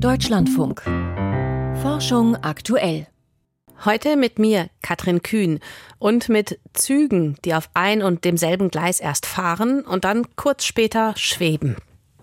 Deutschlandfunk. Forschung aktuell. Heute mit mir, Katrin Kühn, und mit Zügen, die auf ein und demselben Gleis erst fahren und dann kurz später schweben.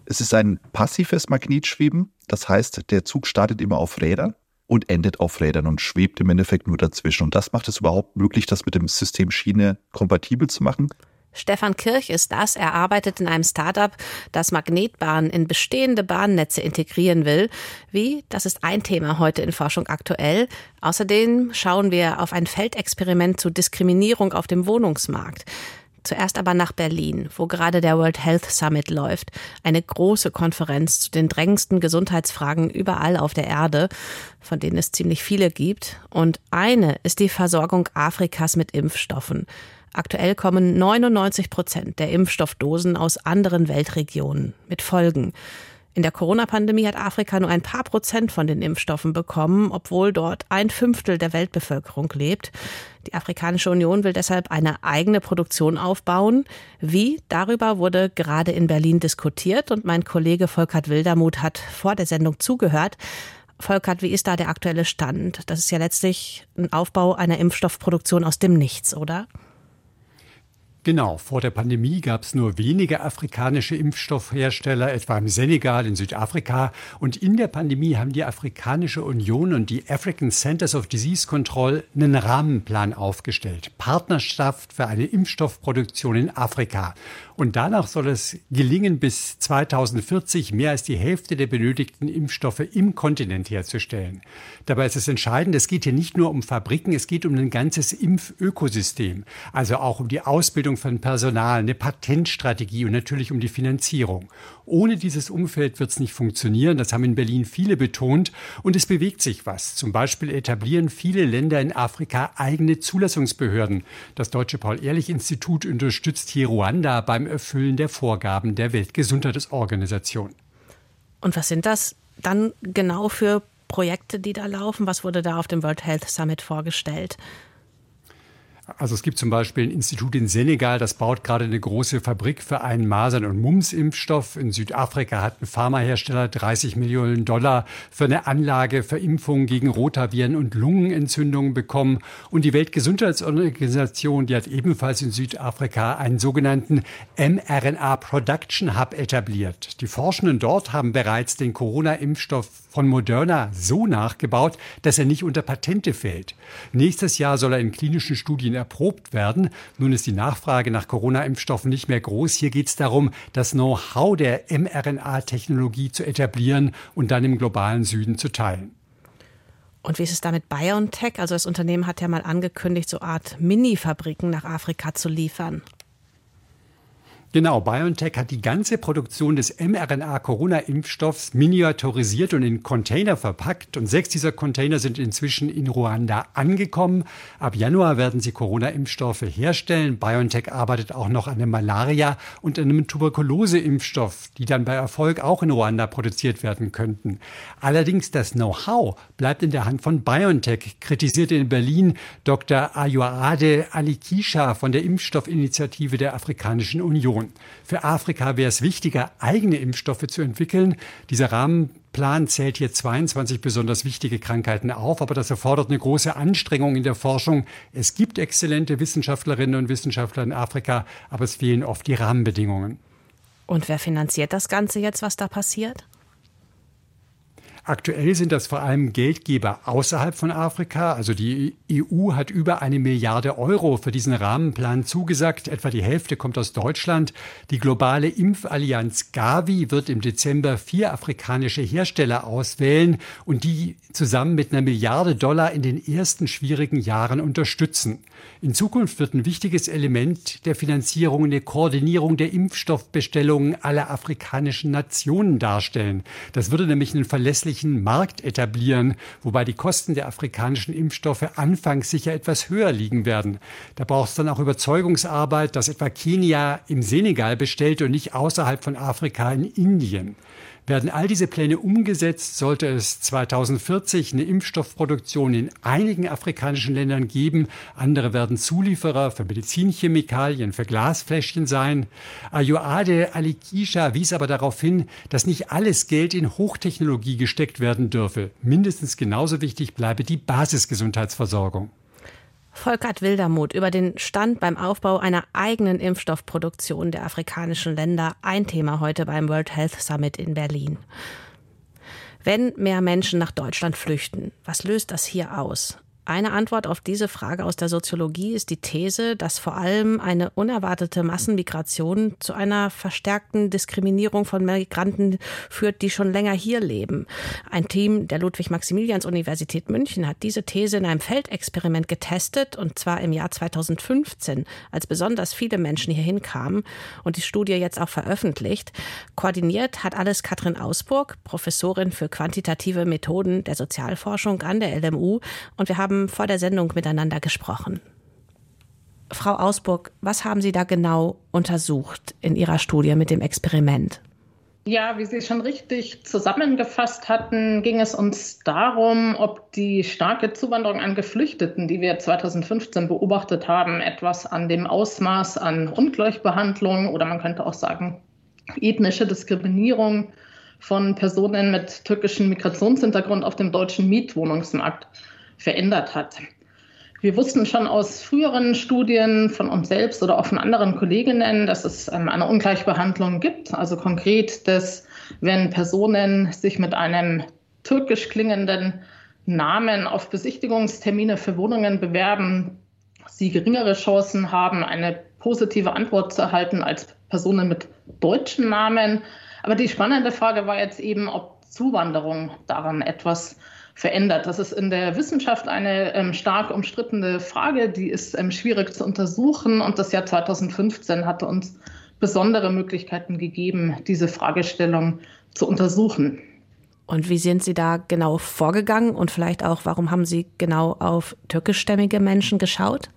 Es ist ein passives Magnetschweben, das heißt, der Zug startet immer auf Rädern und endet auf Rädern und schwebt im Endeffekt nur dazwischen. Und das macht es überhaupt möglich, das mit dem System Schiene kompatibel zu machen. Stefan Kirch ist das. Er arbeitet in einem Startup, das Magnetbahnen in bestehende Bahnnetze integrieren will. Wie? Das ist ein Thema heute in Forschung aktuell. Außerdem schauen wir auf ein Feldexperiment zu Diskriminierung auf dem Wohnungsmarkt. Zuerst aber nach Berlin, wo gerade der World Health Summit läuft. Eine große Konferenz zu den drängendsten Gesundheitsfragen überall auf der Erde, von denen es ziemlich viele gibt. Und eine ist die Versorgung Afrikas mit Impfstoffen. Aktuell kommen 99 Prozent der Impfstoffdosen aus anderen Weltregionen mit Folgen. In der Corona-Pandemie hat Afrika nur ein paar Prozent von den Impfstoffen bekommen, obwohl dort ein Fünftel der Weltbevölkerung lebt. Die Afrikanische Union will deshalb eine eigene Produktion aufbauen. Wie? Darüber wurde gerade in Berlin diskutiert und mein Kollege Volkert Wildermuth hat vor der Sendung zugehört. Volkert, wie ist da der aktuelle Stand? Das ist ja letztlich ein Aufbau einer Impfstoffproduktion aus dem Nichts, oder? Genau, vor der Pandemie gab es nur wenige afrikanische Impfstoffhersteller, etwa im Senegal, in Südafrika. Und in der Pandemie haben die Afrikanische Union und die African Centers of Disease Control einen Rahmenplan aufgestellt. Partnerschaft für eine Impfstoffproduktion in Afrika. Und danach soll es gelingen, bis 2040 mehr als die Hälfte der benötigten Impfstoffe im Kontinent herzustellen. Dabei ist es entscheidend, es geht hier nicht nur um Fabriken, es geht um ein ganzes Impfökosystem. Also auch um die Ausbildung von Personal, eine Patentstrategie und natürlich um die Finanzierung. Ohne dieses Umfeld wird es nicht funktionieren. Das haben in Berlin viele betont. Und es bewegt sich was. Zum Beispiel etablieren viele Länder in Afrika eigene Zulassungsbehörden. Das Deutsche Paul-Ehrlich-Institut unterstützt hier Ruanda beim Erfüllen der Vorgaben der Weltgesundheitsorganisation. Und was sind das dann genau für Projekte, die da laufen? Was wurde da auf dem World Health Summit vorgestellt? Also es gibt zum Beispiel ein Institut in Senegal, das baut gerade eine große Fabrik für einen Masern- und Mumps-Impfstoff. In Südafrika hat ein Pharmahersteller 30 Millionen Dollar für eine Anlage für Impfungen gegen Rotaviren und Lungenentzündungen bekommen. Und die Weltgesundheitsorganisation, die hat ebenfalls in Südafrika einen sogenannten mRNA Production Hub etabliert. Die Forschenden dort haben bereits den Corona-Impfstoff von Moderna so nachgebaut, dass er nicht unter Patente fällt. Nächstes Jahr soll er in klinischen Studien erprobt werden. Nun ist die Nachfrage nach Corona-Impfstoffen nicht mehr groß. Hier geht es darum, das Know-how der mRNA-Technologie zu etablieren und dann im globalen Süden zu teilen. Und wie ist es da mit BioNTech? Also das Unternehmen hat ja mal angekündigt, so Art Mini-Fabriken nach Afrika zu liefern. Genau, BioNTech hat die ganze Produktion des mRNA-Corona-Impfstoffs miniaturisiert und in Container verpackt. Und sechs dieser Container sind inzwischen in Ruanda angekommen. Ab Januar werden sie Corona-Impfstoffe herstellen. BioNTech arbeitet auch noch an einem Malaria- und einem Tuberkulose-Impfstoff, die dann bei Erfolg auch in Ruanda produziert werden könnten. Allerdings das Know-how bleibt in der Hand von BioNTech, kritisierte in Berlin Dr. Ayoade Alikisha von der Impfstoffinitiative der Afrikanischen Union. Für Afrika wäre es wichtiger, eigene Impfstoffe zu entwickeln. Dieser Rahmenplan zählt hier 22 besonders wichtige Krankheiten auf, aber das erfordert eine große Anstrengung in der Forschung. Es gibt exzellente Wissenschaftlerinnen und Wissenschaftler in Afrika, aber es fehlen oft die Rahmenbedingungen. Und wer finanziert das Ganze jetzt, was da passiert? Aktuell sind das vor allem Geldgeber außerhalb von Afrika. Also die EU hat über eine Milliarde Euro für diesen Rahmenplan zugesagt. Etwa die Hälfte kommt aus Deutschland. Die globale Impfallianz Gavi wird im Dezember vier afrikanische Hersteller auswählen und die zusammen mit einer Milliarde Dollar in den ersten schwierigen Jahren unterstützen. In Zukunft wird ein wichtiges Element der Finanzierung eine Koordinierung der Impfstoffbestellungen aller afrikanischen Nationen darstellen. Das würde nämlich einen verlässlichen Markt etablieren, wobei die Kosten der afrikanischen Impfstoffe anfangs sicher etwas höher liegen werden. Da braucht es dann auch Überzeugungsarbeit, dass etwa Kenia im Senegal bestellt und nicht außerhalb von Afrika in Indien. Werden all diese Pläne umgesetzt, sollte es 2040 eine Impfstoffproduktion in einigen afrikanischen Ländern geben. Andere werden Zulieferer für Medizinchemikalien, für Glasfläschchen sein. Ayoade Alikisha wies aber darauf hin, dass nicht alles Geld in Hochtechnologie gesteckt werden dürfe. Mindestens genauso wichtig bleibe die Basisgesundheitsversorgung. Volkert Wildermuth über den Stand beim Aufbau einer eigenen Impfstoffproduktion der afrikanischen Länder. Ein Thema heute beim World Health Summit in Berlin. Wenn mehr Menschen nach Deutschland flüchten, was löst das hier aus? Eine Antwort auf diese Frage aus der Soziologie ist die These, dass vor allem eine unerwartete Massenmigration zu einer verstärkten Diskriminierung von Migranten führt, die schon länger hier leben. Ein Team der Ludwig-Maximilians-Universität München hat diese These in einem Feldexperiment getestet, und zwar im Jahr 2015, als besonders viele Menschen hierhin kamen und die Studie jetzt auch veröffentlicht. Koordiniert hat alles Katrin Ausburg, Professorin für quantitative Methoden der Sozialforschung an der LMU, und wir haben haben vor der Sendung miteinander gesprochen. Frau Ausburg, was haben Sie da genau untersucht in Ihrer Studie mit dem Experiment? Ja, wie Sie schon richtig zusammengefasst hatten, ging es uns darum, ob die starke Zuwanderung an Geflüchteten, die wir 2015 beobachtet haben, etwas an dem Ausmaß an Ungleichbehandlung oder man könnte auch sagen ethnische Diskriminierung von Personen mit türkischem Migrationshintergrund auf dem deutschen Mietwohnungsmarkt verändert hat. Wir wussten schon aus früheren Studien von uns selbst oder auch von anderen Kolleginnen, dass es ähm, eine Ungleichbehandlung gibt. Also konkret, dass wenn Personen sich mit einem türkisch klingenden Namen auf Besichtigungstermine für Wohnungen bewerben, sie geringere Chancen haben, eine positive Antwort zu erhalten als Personen mit deutschen Namen. Aber die spannende Frage war jetzt eben, ob Zuwanderung daran etwas verändert. Das ist in der Wissenschaft eine ähm, stark umstrittene Frage, die ist ähm, schwierig zu untersuchen. Und das Jahr 2015 hatte uns besondere Möglichkeiten gegeben, diese Fragestellung zu untersuchen. Und wie sind Sie da genau vorgegangen und vielleicht auch, warum haben Sie genau auf türkischstämmige Menschen geschaut?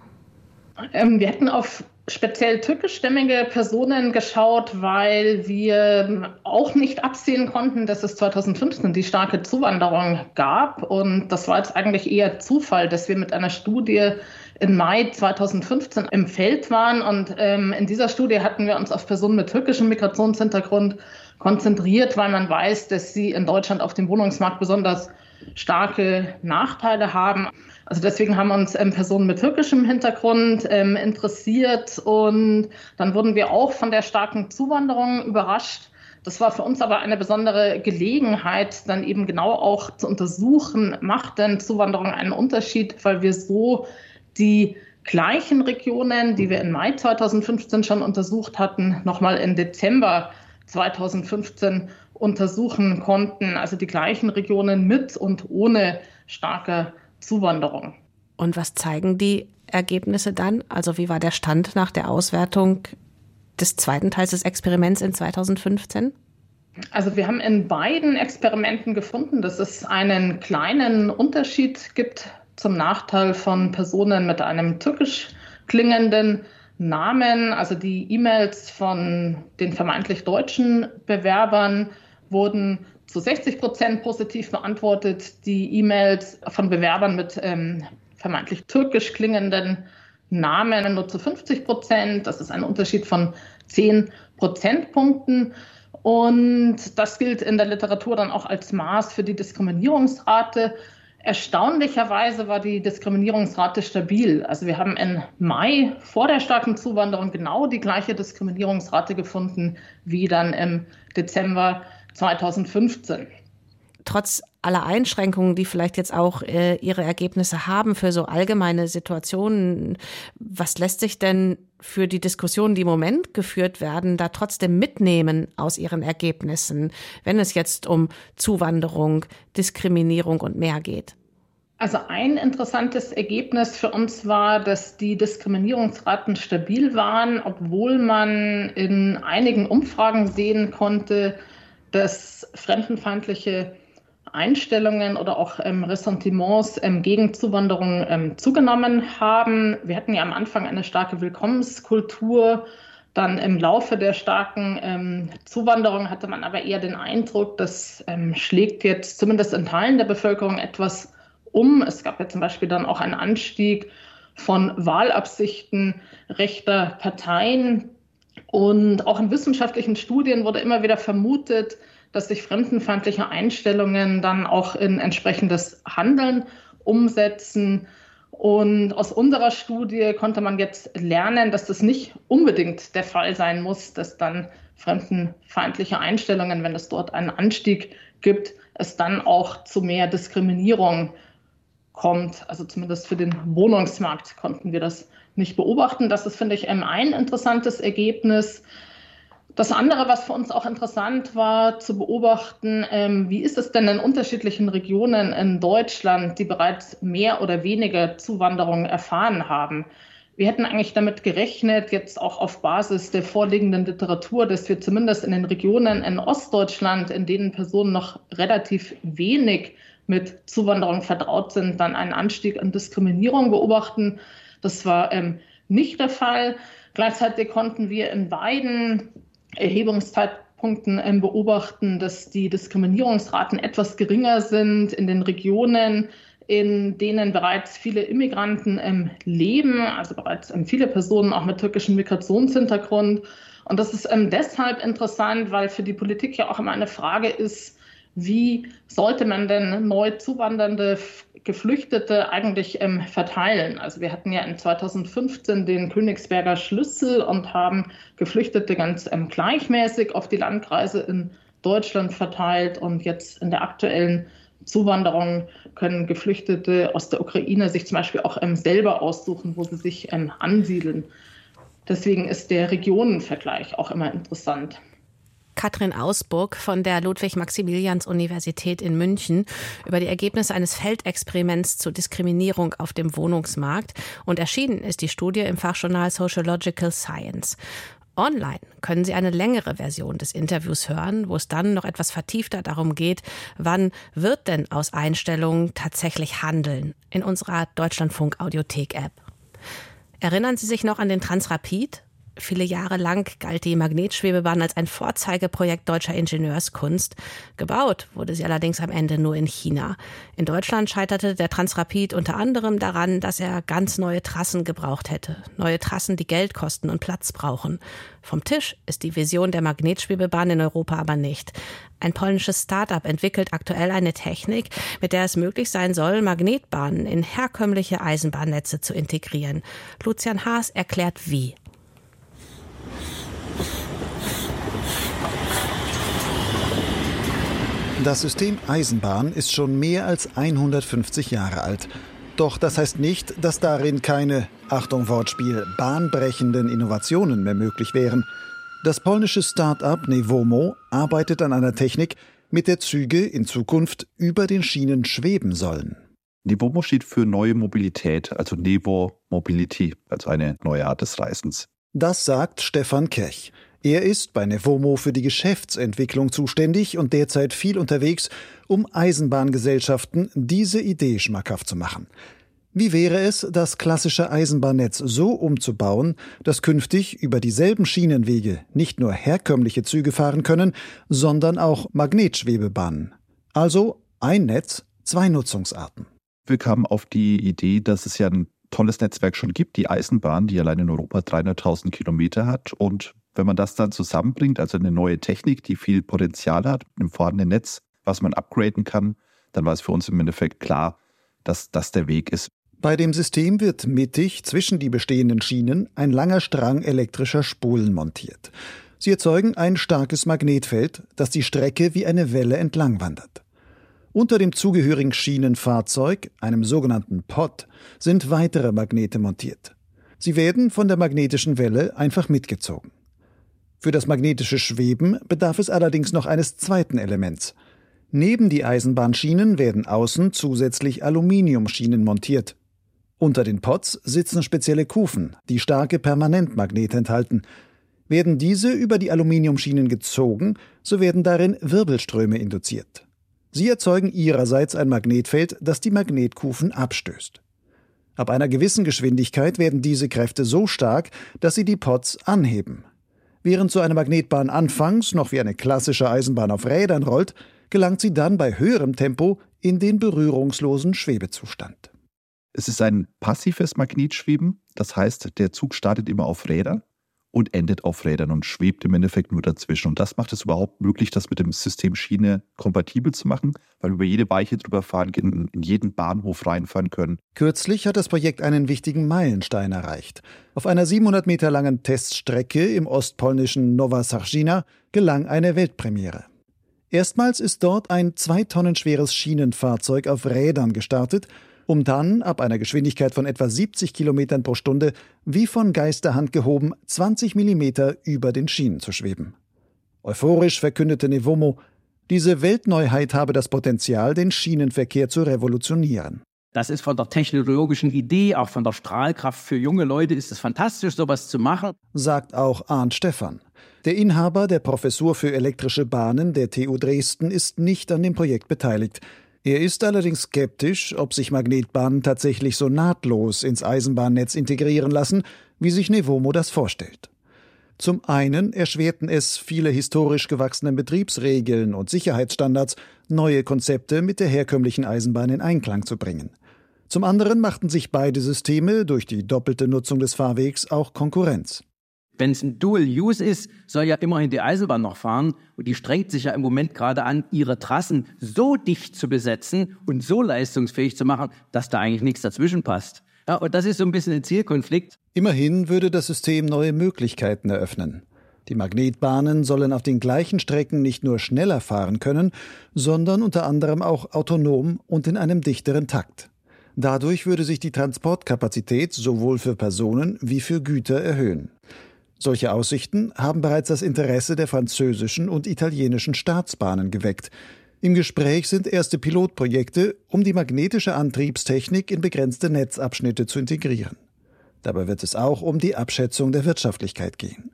Ähm, wir hätten auf speziell türkischstämmige Personen geschaut, weil wir auch nicht absehen konnten, dass es 2015 die starke Zuwanderung gab. Und das war jetzt eigentlich eher Zufall, dass wir mit einer Studie im Mai 2015 im Feld waren. Und ähm, in dieser Studie hatten wir uns auf Personen mit türkischem Migrationshintergrund konzentriert, weil man weiß, dass sie in Deutschland auf dem Wohnungsmarkt besonders starke Nachteile haben. Also deswegen haben uns ähm, Personen mit türkischem Hintergrund ähm, interessiert und dann wurden wir auch von der starken Zuwanderung überrascht. Das war für uns aber eine besondere Gelegenheit, dann eben genau auch zu untersuchen, macht denn Zuwanderung einen Unterschied, weil wir so die gleichen Regionen, die wir im Mai 2015 schon untersucht hatten, nochmal im Dezember 2015 untersuchen konnten. Also die gleichen Regionen mit und ohne starke Zuwanderung. Und was zeigen die Ergebnisse dann? Also wie war der Stand nach der Auswertung des zweiten Teils des Experiments in 2015? Also wir haben in beiden Experimenten gefunden, dass es einen kleinen Unterschied gibt zum Nachteil von Personen mit einem türkisch klingenden Namen. Also die E-Mails von den vermeintlich deutschen Bewerbern wurden zu 60 Prozent positiv beantwortet. Die E-Mails von Bewerbern mit ähm, vermeintlich türkisch klingenden Namen nur zu 50 Prozent. Das ist ein Unterschied von 10 Prozentpunkten. Und das gilt in der Literatur dann auch als Maß für die Diskriminierungsrate. Erstaunlicherweise war die Diskriminierungsrate stabil. Also wir haben im Mai vor der starken Zuwanderung genau die gleiche Diskriminierungsrate gefunden wie dann im Dezember 2015. Trotz aller Einschränkungen, die vielleicht jetzt auch äh, ihre Ergebnisse haben für so allgemeine Situationen, was lässt sich denn für die Diskussionen, die im Moment geführt werden, da trotzdem mitnehmen aus ihren Ergebnissen, wenn es jetzt um Zuwanderung, Diskriminierung und mehr geht? Also ein interessantes Ergebnis für uns war, dass die Diskriminierungsraten stabil waren, obwohl man in einigen Umfragen sehen konnte, dass fremdenfeindliche Einstellungen oder auch ähm, Ressentiments ähm, gegen Zuwanderung ähm, zugenommen haben. Wir hatten ja am Anfang eine starke Willkommenskultur Dann im Laufe der starken ähm, Zuwanderung hatte man aber eher den Eindruck, das ähm, schlägt jetzt zumindest in Teilen der Bevölkerung etwas um. Es gab ja zum Beispiel dann auch einen Anstieg von Wahlabsichten rechter Parteien. Und auch in wissenschaftlichen Studien wurde immer wieder vermutet, dass sich fremdenfeindliche Einstellungen dann auch in entsprechendes Handeln umsetzen. Und aus unserer Studie konnte man jetzt lernen, dass das nicht unbedingt der Fall sein muss, dass dann fremdenfeindliche Einstellungen, wenn es dort einen Anstieg gibt, es dann auch zu mehr Diskriminierung kommt. Also zumindest für den Wohnungsmarkt konnten wir das nicht beobachten. Das ist, finde ich, ein interessantes Ergebnis. Das andere, was für uns auch interessant war zu beobachten, ähm, wie ist es denn in unterschiedlichen Regionen in Deutschland, die bereits mehr oder weniger Zuwanderung erfahren haben? Wir hätten eigentlich damit gerechnet, jetzt auch auf Basis der vorliegenden Literatur, dass wir zumindest in den Regionen in Ostdeutschland, in denen Personen noch relativ wenig mit Zuwanderung vertraut sind, dann einen Anstieg an Diskriminierung beobachten. Das war ähm, nicht der Fall. Gleichzeitig konnten wir in beiden Erhebungszeitpunkten ähm, beobachten, dass die Diskriminierungsraten etwas geringer sind in den Regionen, in denen bereits viele Immigranten ähm, leben, also bereits ähm, viele Personen auch mit türkischem Migrationshintergrund. Und das ist ähm, deshalb interessant, weil für die Politik ja auch immer eine Frage ist, wie sollte man denn neu zuwandernde Geflüchtete eigentlich ähm, verteilen? Also wir hatten ja in 2015 den Königsberger Schlüssel und haben Geflüchtete ganz ähm, gleichmäßig auf die Landkreise in Deutschland verteilt und jetzt in der aktuellen Zuwanderung können Geflüchtete aus der Ukraine sich zum Beispiel auch ähm, selber aussuchen, wo sie sich ähm, ansiedeln. Deswegen ist der Regionenvergleich auch immer interessant. Katrin Ausburg von der Ludwig-Maximilians-Universität in München über die Ergebnisse eines Feldexperiments zur Diskriminierung auf dem Wohnungsmarkt. Und erschienen ist die Studie im Fachjournal Sociological Science. Online können Sie eine längere Version des Interviews hören, wo es dann noch etwas vertiefter darum geht, wann wird denn aus Einstellungen tatsächlich Handeln in unserer Deutschlandfunk Audiothek App. Erinnern Sie sich noch an den Transrapid? Viele Jahre lang galt die Magnetschwebebahn als ein Vorzeigeprojekt deutscher Ingenieurskunst. Gebaut wurde sie allerdings am Ende nur in China. In Deutschland scheiterte der Transrapid unter anderem daran, dass er ganz neue Trassen gebraucht hätte. Neue Trassen, die Geld kosten und Platz brauchen. Vom Tisch ist die Vision der Magnetschwebebahn in Europa aber nicht. Ein polnisches Start-up entwickelt aktuell eine Technik, mit der es möglich sein soll, Magnetbahnen in herkömmliche Eisenbahnnetze zu integrieren. Lucian Haas erklärt wie. Das System Eisenbahn ist schon mehr als 150 Jahre alt. Doch das heißt nicht, dass darin keine, Achtung Wortspiel, bahnbrechenden Innovationen mehr möglich wären. Das polnische Start-up Nevomo arbeitet an einer Technik, mit der Züge in Zukunft über den Schienen schweben sollen. Nevomo steht für neue Mobilität, also Nevo Mobility, also eine neue Art des Reisens. Das sagt Stefan Kech. Er ist bei Nevomo für die Geschäftsentwicklung zuständig und derzeit viel unterwegs, um Eisenbahngesellschaften diese Idee schmackhaft zu machen. Wie wäre es, das klassische Eisenbahnnetz so umzubauen, dass künftig über dieselben Schienenwege nicht nur herkömmliche Züge fahren können, sondern auch Magnetschwebebahnen? Also ein Netz, zwei Nutzungsarten. Wir kamen auf die Idee, dass es ja ein tolles Netzwerk schon gibt, die Eisenbahn, die allein in Europa 300.000 Kilometer hat und wenn man das dann zusammenbringt, also eine neue Technik, die viel Potenzial hat, im vorhandenen Netz, was man upgraden kann, dann war es für uns im Endeffekt klar, dass das der Weg ist. Bei dem System wird mittig zwischen die bestehenden Schienen ein langer Strang elektrischer Spulen montiert. Sie erzeugen ein starkes Magnetfeld, das die Strecke wie eine Welle entlang wandert. Unter dem zugehörigen Schienenfahrzeug, einem sogenannten Pod, sind weitere Magnete montiert. Sie werden von der magnetischen Welle einfach mitgezogen. Für das magnetische Schweben bedarf es allerdings noch eines zweiten Elements. Neben die Eisenbahnschienen werden außen zusätzlich Aluminiumschienen montiert. Unter den Pots sitzen spezielle Kufen, die starke Permanentmagnete enthalten. Werden diese über die Aluminiumschienen gezogen, so werden darin Wirbelströme induziert. Sie erzeugen ihrerseits ein Magnetfeld, das die Magnetkufen abstößt. Ab einer gewissen Geschwindigkeit werden diese Kräfte so stark, dass sie die Pots anheben. Während so eine Magnetbahn anfangs noch wie eine klassische Eisenbahn auf Rädern rollt, gelangt sie dann bei höherem Tempo in den berührungslosen Schwebezustand. Es ist ein passives Magnetschweben, das heißt, der Zug startet immer auf Rädern und endet auf Rädern und schwebt im Endeffekt nur dazwischen. Und das macht es überhaupt möglich, das mit dem System Schiene kompatibel zu machen, weil wir über jede Weiche drüber fahren, in, in jeden Bahnhof reinfahren können. Kürzlich hat das Projekt einen wichtigen Meilenstein erreicht. Auf einer 700 Meter langen Teststrecke im ostpolnischen Nowa Sargina gelang eine Weltpremiere. Erstmals ist dort ein zwei Tonnen schweres Schienenfahrzeug auf Rädern gestartet um dann ab einer Geschwindigkeit von etwa 70 Kilometern pro Stunde wie von Geisterhand gehoben 20 Millimeter über den Schienen zu schweben. Euphorisch verkündete Nevomo, diese Weltneuheit habe das Potenzial, den Schienenverkehr zu revolutionieren. Das ist von der technologischen Idee, auch von der Strahlkraft für junge Leute ist es fantastisch, sowas zu machen. Sagt auch Arndt Stephan. Der Inhaber der Professur für elektrische Bahnen der TU Dresden ist nicht an dem Projekt beteiligt. Er ist allerdings skeptisch, ob sich Magnetbahnen tatsächlich so nahtlos ins Eisenbahnnetz integrieren lassen, wie sich Nevomo das vorstellt. Zum einen erschwerten es viele historisch gewachsenen Betriebsregeln und Sicherheitsstandards, neue Konzepte mit der herkömmlichen Eisenbahn in Einklang zu bringen. Zum anderen machten sich beide Systeme durch die doppelte Nutzung des Fahrwegs auch Konkurrenz. Wenn es ein Dual-Use ist, soll ja immerhin die Eisenbahn noch fahren. Und die strengt sich ja im Moment gerade an, ihre Trassen so dicht zu besetzen und so leistungsfähig zu machen, dass da eigentlich nichts dazwischen passt. Ja, und das ist so ein bisschen ein Zielkonflikt. Immerhin würde das System neue Möglichkeiten eröffnen. Die Magnetbahnen sollen auf den gleichen Strecken nicht nur schneller fahren können, sondern unter anderem auch autonom und in einem dichteren Takt. Dadurch würde sich die Transportkapazität sowohl für Personen wie für Güter erhöhen. Solche Aussichten haben bereits das Interesse der französischen und italienischen Staatsbahnen geweckt. Im Gespräch sind erste Pilotprojekte, um die magnetische Antriebstechnik in begrenzte Netzabschnitte zu integrieren. Dabei wird es auch um die Abschätzung der Wirtschaftlichkeit gehen.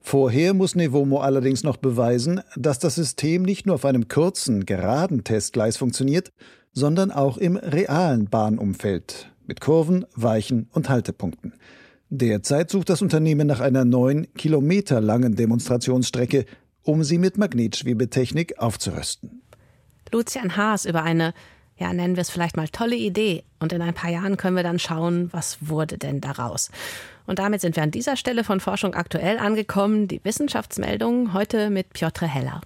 Vorher muss Nevomo allerdings noch beweisen, dass das System nicht nur auf einem kurzen, geraden Testgleis funktioniert, sondern auch im realen Bahnumfeld mit Kurven, Weichen und Haltepunkten. Derzeit sucht das Unternehmen nach einer neun Kilometer langen Demonstrationsstrecke, um sie mit Magnetschwebetechnik aufzurüsten. Lucian Haas über eine, ja, nennen wir es vielleicht mal tolle Idee. Und in ein paar Jahren können wir dann schauen, was wurde denn daraus. Und damit sind wir an dieser Stelle von Forschung aktuell angekommen. Die Wissenschaftsmeldung heute mit Piotr Heller.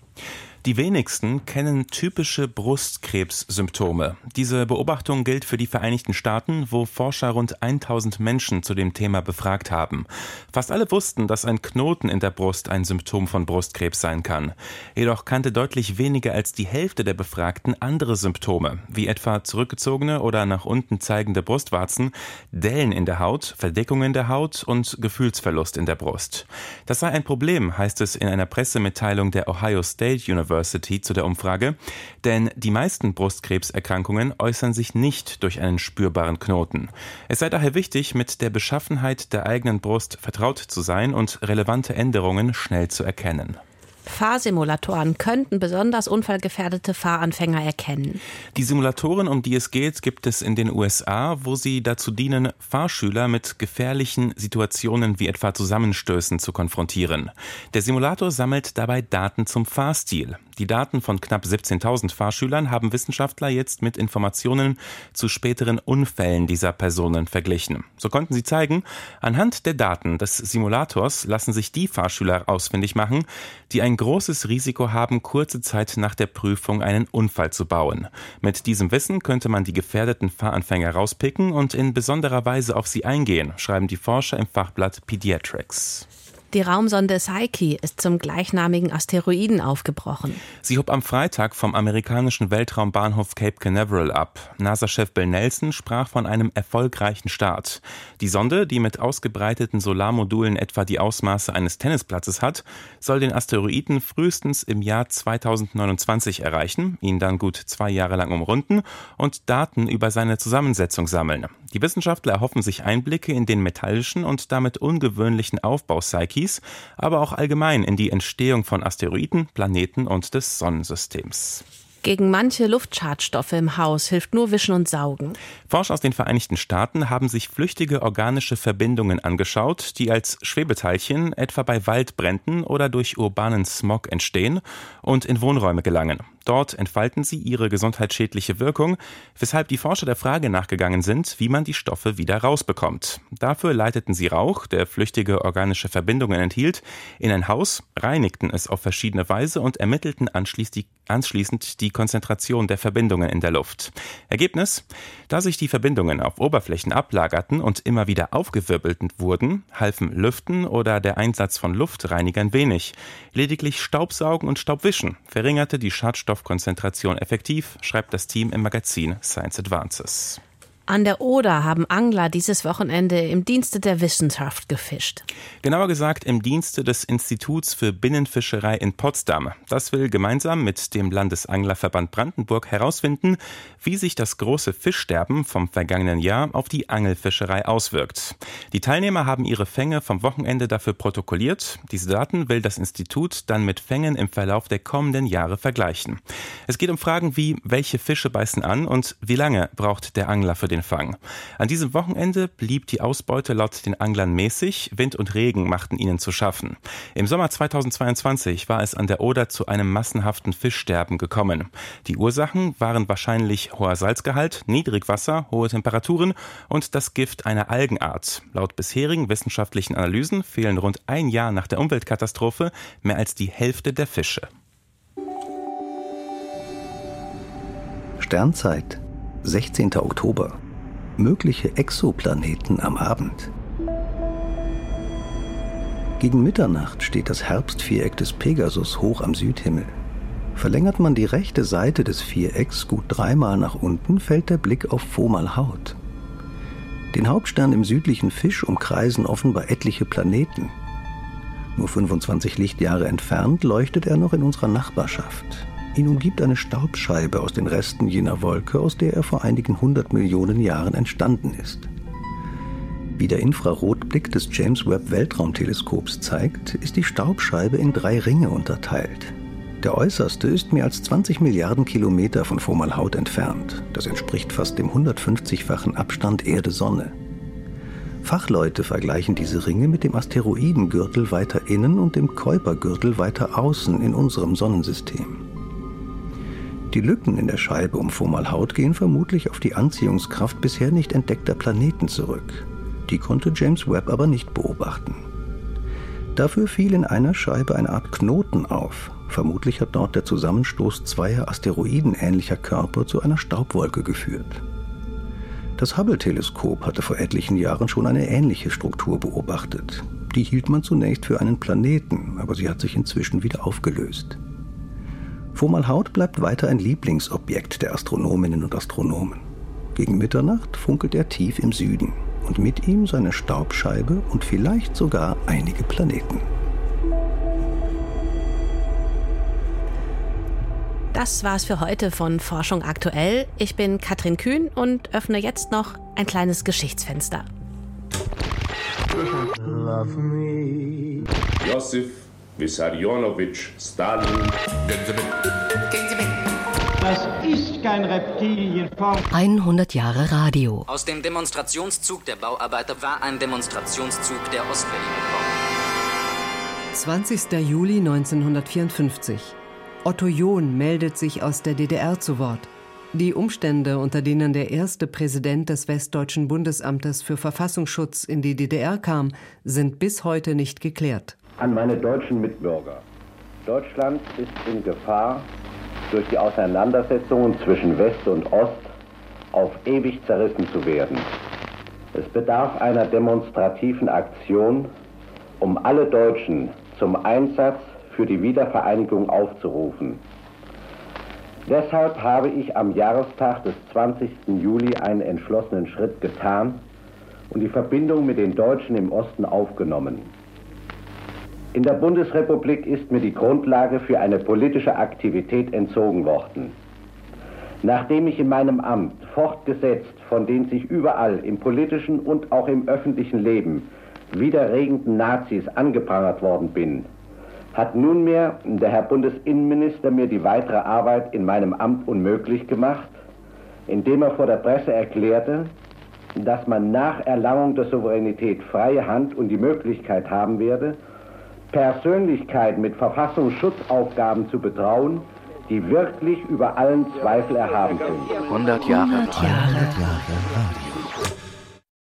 Die wenigsten kennen typische Brustkrebssymptome. Diese Beobachtung gilt für die Vereinigten Staaten, wo Forscher rund 1000 Menschen zu dem Thema befragt haben. Fast alle wussten, dass ein Knoten in der Brust ein Symptom von Brustkrebs sein kann. Jedoch kannte deutlich weniger als die Hälfte der Befragten andere Symptome, wie etwa zurückgezogene oder nach unten zeigende Brustwarzen, Dellen in der Haut, Verdickungen der Haut und Gefühlsverlust in der Brust. Das sei ein Problem, heißt es in einer Pressemitteilung der Ohio State University University zu der Umfrage, denn die meisten Brustkrebserkrankungen äußern sich nicht durch einen spürbaren Knoten. Es sei daher wichtig, mit der Beschaffenheit der eigenen Brust vertraut zu sein und relevante Änderungen schnell zu erkennen. Fahrsimulatoren könnten besonders unfallgefährdete Fahranfänger erkennen. Die Simulatoren, um die es geht, gibt es in den USA, wo sie dazu dienen, Fahrschüler mit gefährlichen Situationen wie etwa Zusammenstößen zu konfrontieren. Der Simulator sammelt dabei Daten zum Fahrstil. Die Daten von knapp 17.000 Fahrschülern haben Wissenschaftler jetzt mit Informationen zu späteren Unfällen dieser Personen verglichen. So konnten sie zeigen, anhand der Daten des Simulators lassen sich die Fahrschüler ausfindig machen, die ein großes Risiko haben, kurze Zeit nach der Prüfung einen Unfall zu bauen. Mit diesem Wissen könnte man die gefährdeten Fahranfänger rauspicken und in besonderer Weise auf sie eingehen, schreiben die Forscher im Fachblatt Pediatrics. Die Raumsonde Psyche ist zum gleichnamigen Asteroiden aufgebrochen. Sie hob am Freitag vom amerikanischen Weltraumbahnhof Cape Canaveral ab. NASA-Chef Bill Nelson sprach von einem erfolgreichen Start. Die Sonde, die mit ausgebreiteten Solarmodulen etwa die Ausmaße eines Tennisplatzes hat, soll den Asteroiden frühestens im Jahr 2029 erreichen, ihn dann gut zwei Jahre lang umrunden und Daten über seine Zusammensetzung sammeln. Die Wissenschaftler erhoffen sich Einblicke in den metallischen und damit ungewöhnlichen Aufbau Psyches, aber auch allgemein in die Entstehung von Asteroiden, Planeten und des Sonnensystems. Gegen manche Luftschadstoffe im Haus hilft nur Wischen und Saugen. Forscher aus den Vereinigten Staaten haben sich flüchtige organische Verbindungen angeschaut, die als Schwebeteilchen etwa bei Waldbränden oder durch urbanen Smog entstehen und in Wohnräume gelangen. Dort entfalten sie ihre gesundheitsschädliche Wirkung, weshalb die Forscher der Frage nachgegangen sind, wie man die Stoffe wieder rausbekommt. Dafür leiteten sie Rauch, der flüchtige organische Verbindungen enthielt, in ein Haus, reinigten es auf verschiedene Weise und ermittelten anschließend die Konzentration der Verbindungen in der Luft. Ergebnis? Da sich die Verbindungen auf Oberflächen ablagerten und immer wieder aufgewirbelt wurden, halfen Lüften oder der Einsatz von Luftreinigern wenig. Lediglich Staubsaugen und Staubwischen verringerte die Schadstoffkonzentration effektiv, schreibt das Team im Magazin Science Advances. An der Oder haben Angler dieses Wochenende im Dienste der Wissenschaft gefischt. Genauer gesagt im Dienste des Instituts für Binnenfischerei in Potsdam. Das will gemeinsam mit dem Landesanglerverband Brandenburg herausfinden, wie sich das große Fischsterben vom vergangenen Jahr auf die Angelfischerei auswirkt. Die Teilnehmer haben ihre Fänge vom Wochenende dafür protokolliert. Diese Daten will das Institut dann mit Fängen im Verlauf der kommenden Jahre vergleichen. Es geht um Fragen wie, welche Fische beißen an und wie lange braucht der Angler für den den Fang. An diesem Wochenende blieb die Ausbeute laut den Anglern mäßig, Wind und Regen machten ihnen zu schaffen. Im Sommer 2022 war es an der Oder zu einem massenhaften Fischsterben gekommen. Die Ursachen waren wahrscheinlich hoher Salzgehalt, Niedrigwasser, hohe Temperaturen und das Gift einer Algenart. Laut bisherigen wissenschaftlichen Analysen fehlen rund ein Jahr nach der Umweltkatastrophe mehr als die Hälfte der Fische. Sternzeit, 16. Oktober mögliche Exoplaneten am Abend. Gegen Mitternacht steht das Herbstviereck des Pegasus hoch am Südhimmel. Verlängert man die rechte Seite des Vierecks gut dreimal nach unten, fällt der Blick auf Fomalhaut. Den Hauptstern im südlichen Fisch umkreisen offenbar etliche Planeten. Nur 25 Lichtjahre entfernt leuchtet er noch in unserer Nachbarschaft. Ihn umgibt eine Staubscheibe aus den Resten jener Wolke, aus der er vor einigen hundert Millionen Jahren entstanden ist. Wie der Infrarotblick des James Webb Weltraumteleskops zeigt, ist die Staubscheibe in drei Ringe unterteilt. Der äußerste ist mehr als 20 Milliarden Kilometer von Fomalhaut entfernt. Das entspricht fast dem 150-fachen Abstand Erde-Sonne. Fachleute vergleichen diese Ringe mit dem Asteroidengürtel weiter innen und dem Kuipergürtel weiter außen in unserem Sonnensystem. Die Lücken in der Scheibe um Fomalhaut gehen vermutlich auf die Anziehungskraft bisher nicht entdeckter Planeten zurück. Die konnte James Webb aber nicht beobachten. Dafür fiel in einer Scheibe eine Art Knoten auf. Vermutlich hat dort der Zusammenstoß zweier asteroidenähnlicher Körper zu einer Staubwolke geführt. Das Hubble-Teleskop hatte vor etlichen Jahren schon eine ähnliche Struktur beobachtet. Die hielt man zunächst für einen Planeten, aber sie hat sich inzwischen wieder aufgelöst. Fomalhaut bleibt weiter ein Lieblingsobjekt der Astronominnen und Astronomen. Gegen Mitternacht funkelt er tief im Süden und mit ihm seine Staubscheibe und vielleicht sogar einige Planeten. Das war's für heute von Forschung aktuell. Ich bin Katrin Kühn und öffne jetzt noch ein kleines Geschichtsfenster. Josef Wissarionowitsch Stalin. Das ist kein Reptilienform. 100 Jahre Radio. Aus dem Demonstrationszug der Bauarbeiter war ein Demonstrationszug der Ostberlin gekommen. 20. Juli 1954. Otto John meldet sich aus der DDR zu Wort. Die Umstände, unter denen der erste Präsident des Westdeutschen Bundesamtes für Verfassungsschutz in die DDR kam, sind bis heute nicht geklärt an meine deutschen Mitbürger. Deutschland ist in Gefahr, durch die Auseinandersetzungen zwischen West und Ost auf ewig zerrissen zu werden. Es bedarf einer demonstrativen Aktion, um alle Deutschen zum Einsatz für die Wiedervereinigung aufzurufen. Deshalb habe ich am Jahrestag des 20. Juli einen entschlossenen Schritt getan und die Verbindung mit den Deutschen im Osten aufgenommen. In der Bundesrepublik ist mir die Grundlage für eine politische Aktivität entzogen worden. Nachdem ich in meinem Amt fortgesetzt von den sich überall im politischen und auch im öffentlichen Leben widerregenden Nazis angeprangert worden bin, hat nunmehr der Herr Bundesinnenminister mir die weitere Arbeit in meinem Amt unmöglich gemacht, indem er vor der Presse erklärte, dass man nach Erlangung der Souveränität freie Hand und die Möglichkeit haben werde, Persönlichkeiten mit Verfassungsschutzaufgaben zu betrauen, die wirklich über allen Zweifel erhaben sind. 100 Jahre, 100 Jahre, 100 Jahre